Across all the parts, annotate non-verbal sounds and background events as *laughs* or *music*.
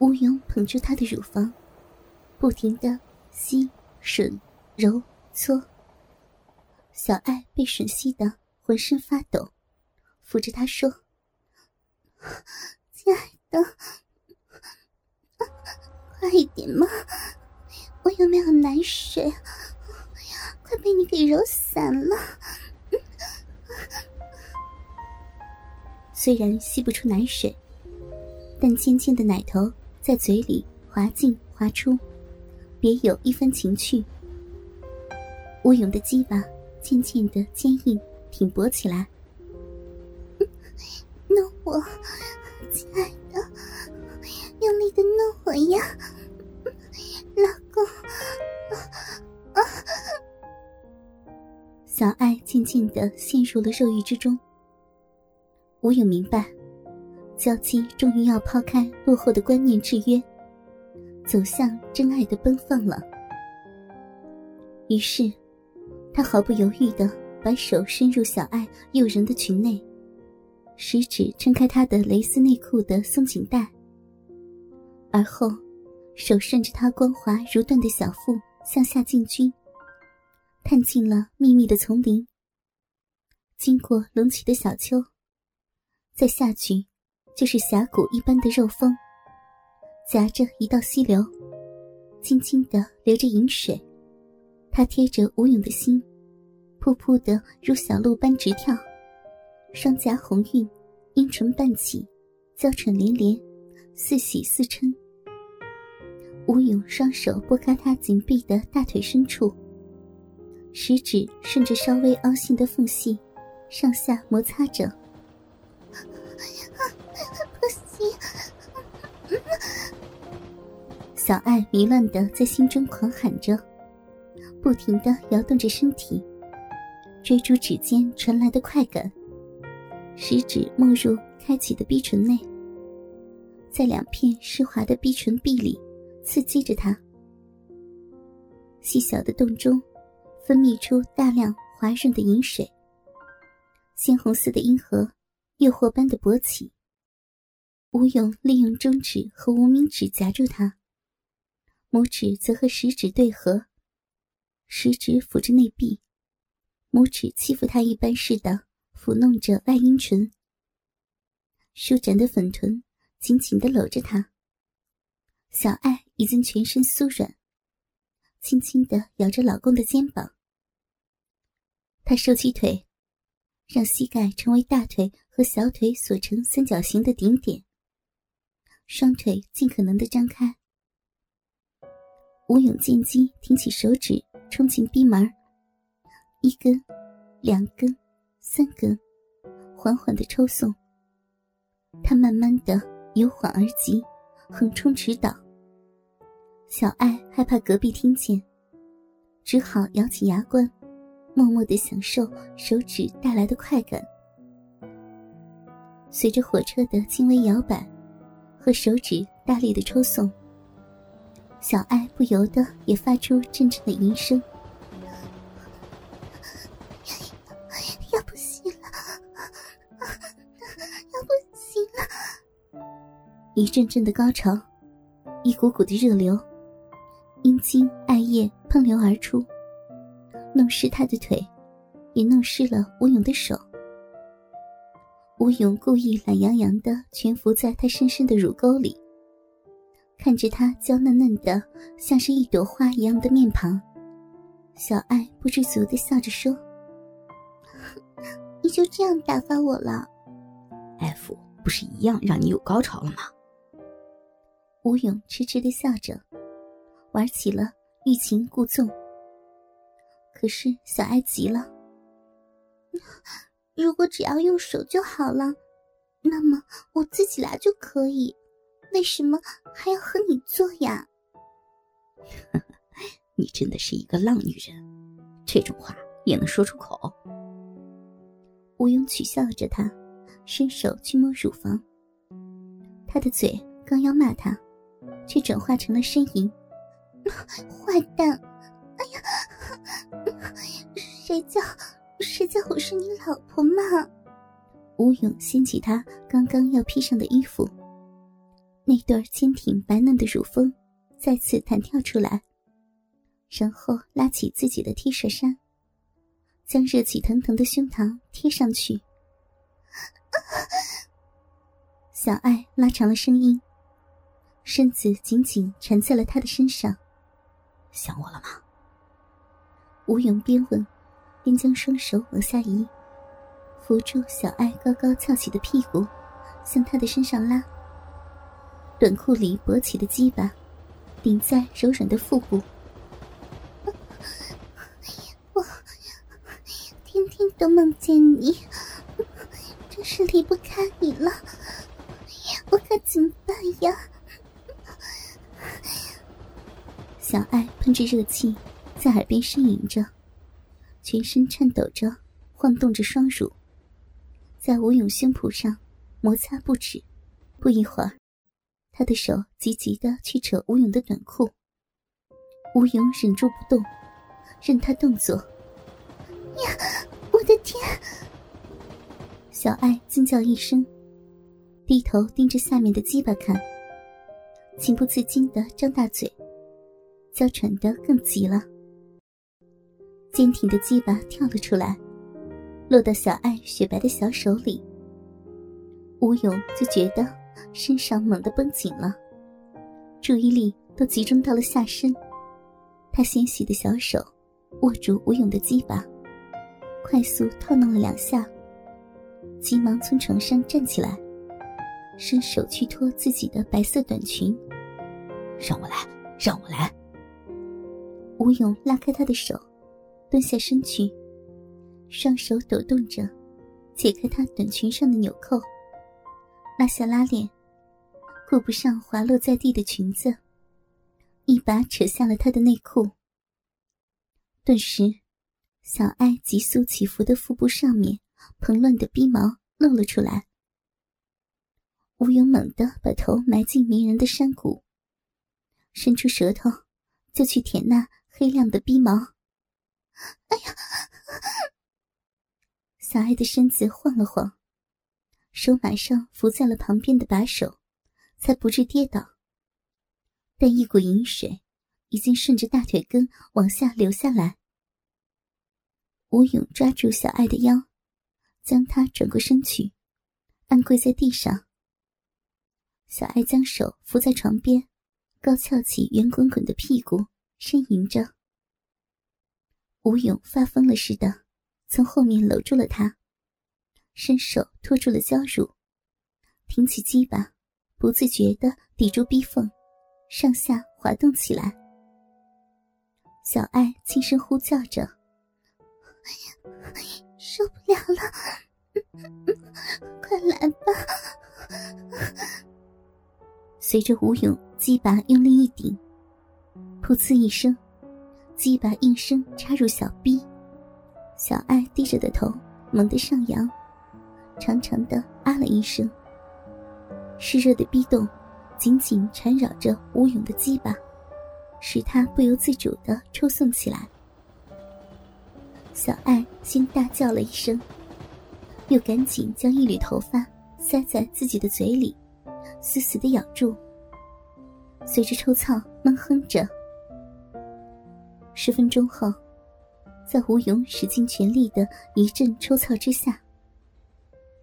吴勇捧住她的乳房，不停的吸、吮、揉、搓。小爱被吮吸的浑身发抖，扶着他说：“亲爱的，快一点嘛，我有没有奶水？快被你给揉散了。”虽然吸不出奶水，但尖尖的奶头。在嘴里滑进滑出，别有一番情趣。吴勇的鸡巴渐渐的坚硬挺拔起来。弄我，亲爱的，用力的弄我呀，老公！小爱渐渐的陷入了肉欲之中。吴勇明白。娇妻终于要抛开落后的观念制约，走向真爱的奔放了。于是，他毫不犹豫的把手伸入小爱诱人的裙内，食指撑开她的蕾丝内裤的松紧带，而后，手顺着她光滑如缎的小腹向下进军，探进了密密的丛林。经过隆起的小丘，再下去。就是峡谷一般的肉峰，夹着一道溪流，轻轻的流着饮水。他贴着吴勇的心，噗噗的如小鹿般直跳，双颊红晕，阴唇半起，娇喘连连，似喜似嗔。吴勇双手拨开她紧闭的大腿深处，食指顺着稍微凹陷的缝隙，上下摩擦着。不 *laughs* 行小爱迷乱的在心中狂喊着，不停的摇动着身体，追逐指尖传来的快感。食指没入开启的逼唇内，在两片湿滑的逼唇壁里刺激着它。细小的洞中，分泌出大量滑润的饮水。鲜红色的阴核，诱惑般的勃起。吴勇利用中指和无名指夹住他，拇指则和食指对合，食指抚着内壁，拇指欺负他一般似的抚弄着外阴唇。舒展的粉臀紧紧的搂着他。小爱已经全身酥软，轻轻的咬着老公的肩膀。他收起腿，让膝盖成为大腿和小腿所成三角形的顶点。双腿尽可能的张开，吴勇见机挺起手指冲进逼门一根，两根，三根，缓缓的抽送。他慢慢的由缓而急，横冲直捣。小爱害怕隔壁听见，只好咬紧牙关，默默的享受手指带来的快感。随着火车的轻微摇摆。和手指大力的抽送，小爱不由得也发出阵阵的吟声。要不行了，要不行了！一阵阵的高潮，一股股的热流，阴茎艾叶喷流而出，弄湿他的腿，也弄湿了吴勇的手。吴勇故意懒洋洋的蜷伏在她深深的乳沟里，看着她娇嫩嫩的，像是一朵花一样的面庞，小爱不知足的笑着说：“你就这样打发我了？”F 不是一样让你有高潮了吗？吴勇痴痴的笑着，玩起了欲擒故纵。可是小爱急了。如果只要用手就好了，那么我自己来就可以，为什么还要和你做呀？*laughs* 你真的是一个浪女人，这种话也能说出口？吴勇取笑着他，伸手去摸乳房。他的嘴刚要骂他，却转化成了呻吟：“ *laughs* 坏蛋！哎呀，*laughs* 谁叫……”谁叫我是你老婆嘛？吴勇掀起他刚刚要披上的衣服，那对坚挺白嫩的乳峰再次弹跳出来，然后拉起自己的 T 恤衫，将热气腾腾的胸膛贴上去。小爱拉长了声音，身子紧紧缠在了他的身上。想我了吗？吴勇边问，便将双手往下移，扶住小爱高高翘起的屁股，向他的身上拉。短裤里勃起的鸡巴，顶在柔软的腹部。我天天都梦见你，真是离不开你了。我该怎么办呀？小爱喷着热气，在耳边呻吟着，全身颤抖着，晃动着双乳，在吴勇胸脯上摩擦不止。不一会儿。他的手急急的去扯吴勇的短裤，吴勇忍住不动，任他动作。呀，我的天！小爱惊叫一声，低头盯着下面的鸡巴看，情不自禁的张大嘴，娇喘的更急了。坚挺的鸡巴跳了出来，落到小爱雪白的小手里。吴勇就觉得。身上猛地绷紧了，注意力都集中到了下身。他纤细的小手握住吴勇的鸡巴，快速套弄了两下，急忙从床上站起来，伸手去脱自己的白色短裙。让我来，让我来。吴勇拉开他的手，蹲下身去，双手抖动着，解开他短裙上的纽扣。拉下拉链，顾不上滑落在地的裙子，一把扯下了她的内裤。顿时，小爱急速起伏的腹部上面蓬乱的逼毛露了出来。吴勇猛地把头埋进迷人的山谷，伸出舌头就去舔那黑亮的逼毛。哎呀！小爱的身子晃了晃。手马上扶在了旁边的把手，才不致跌倒。但一股饮水已经顺着大腿根往下流下来。吴勇抓住小爱的腰，将她转过身去，按跪在地上。小爱将手扶在床边，高翘起圆滚滚的屁股，呻吟着。吴勇发疯了似的，从后面搂住了她。伸手托住了娇乳，挺起鸡巴，不自觉的抵住逼缝，上下滑动起来。小爱轻声呼叫着：“哎呀受不了了，快来吧！”随着吴勇鸡巴用力一顶，噗呲一声，鸡巴应声插入小臂。小爱低着的头猛地上扬。长长的啊了一声，湿热的逼洞紧紧缠绕着吴勇的鸡巴，使他不由自主的抽送起来。小爱先大叫了一声，又赶紧将一缕头发塞在自己的嘴里，死死的咬住。随着抽操，闷哼着。十分钟后，在吴勇使尽全力的一阵抽操之下。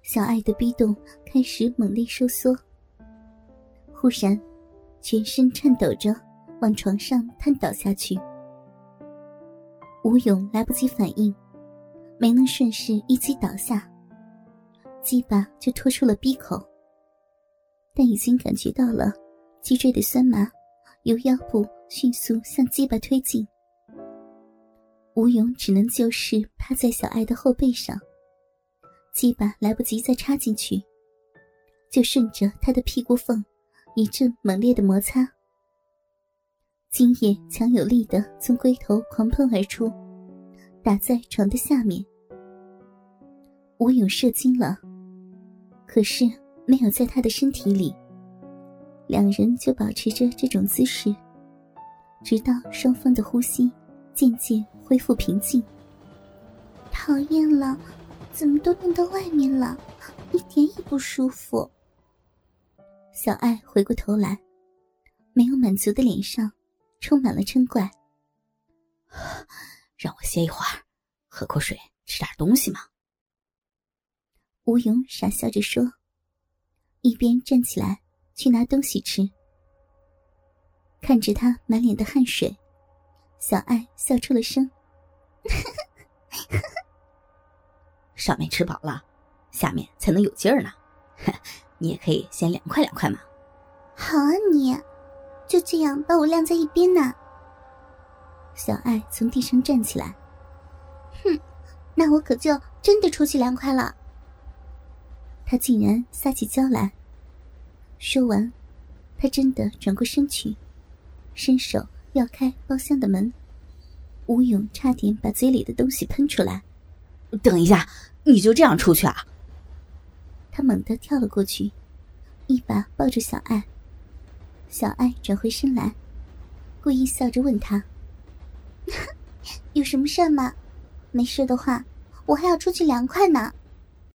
小爱的逼动开始猛烈收缩，忽然，全身颤抖着往床上瘫倒下去。吴勇来不及反应，没能顺势一击倒下，鸡巴就拖出了逼口。但已经感觉到了脊椎的酸麻，由腰部迅速向鸡巴推进。吴勇只能就是趴在小爱的后背上。鸡巴来不及再插进去，就顺着他的屁股缝一阵猛烈的摩擦，精液强有力的从龟头狂喷而出，打在床的下面。吴勇射精了，可是没有在他的身体里。两人就保持着这种姿势，直到双方的呼吸渐渐恢复平静。讨厌了。怎么都弄到外面了，一点也不舒服。小爱回过头来，没有满足的脸上充满了嗔怪。*sighs* 让我歇一会儿，喝口水，吃点东西嘛。吴勇傻笑着说，一边站起来去拿东西吃。看着他满脸的汗水，小爱笑出了声。上面吃饱了，下面才能有劲儿呢。你也可以先凉快凉快嘛。好啊，你就这样把我晾在一边呢。小爱从地上站起来，哼，那我可就真的出去凉快了。他竟然撒起娇来。说完，他真的转过身去，伸手要开包厢的门。吴勇差点把嘴里的东西喷出来。等一下，你就这样出去啊？他猛地跳了过去，一把抱住小爱。小爱转回身来，故意笑着问他：“ *laughs* 有什么事吗？没事的话，我还要出去凉快呢。”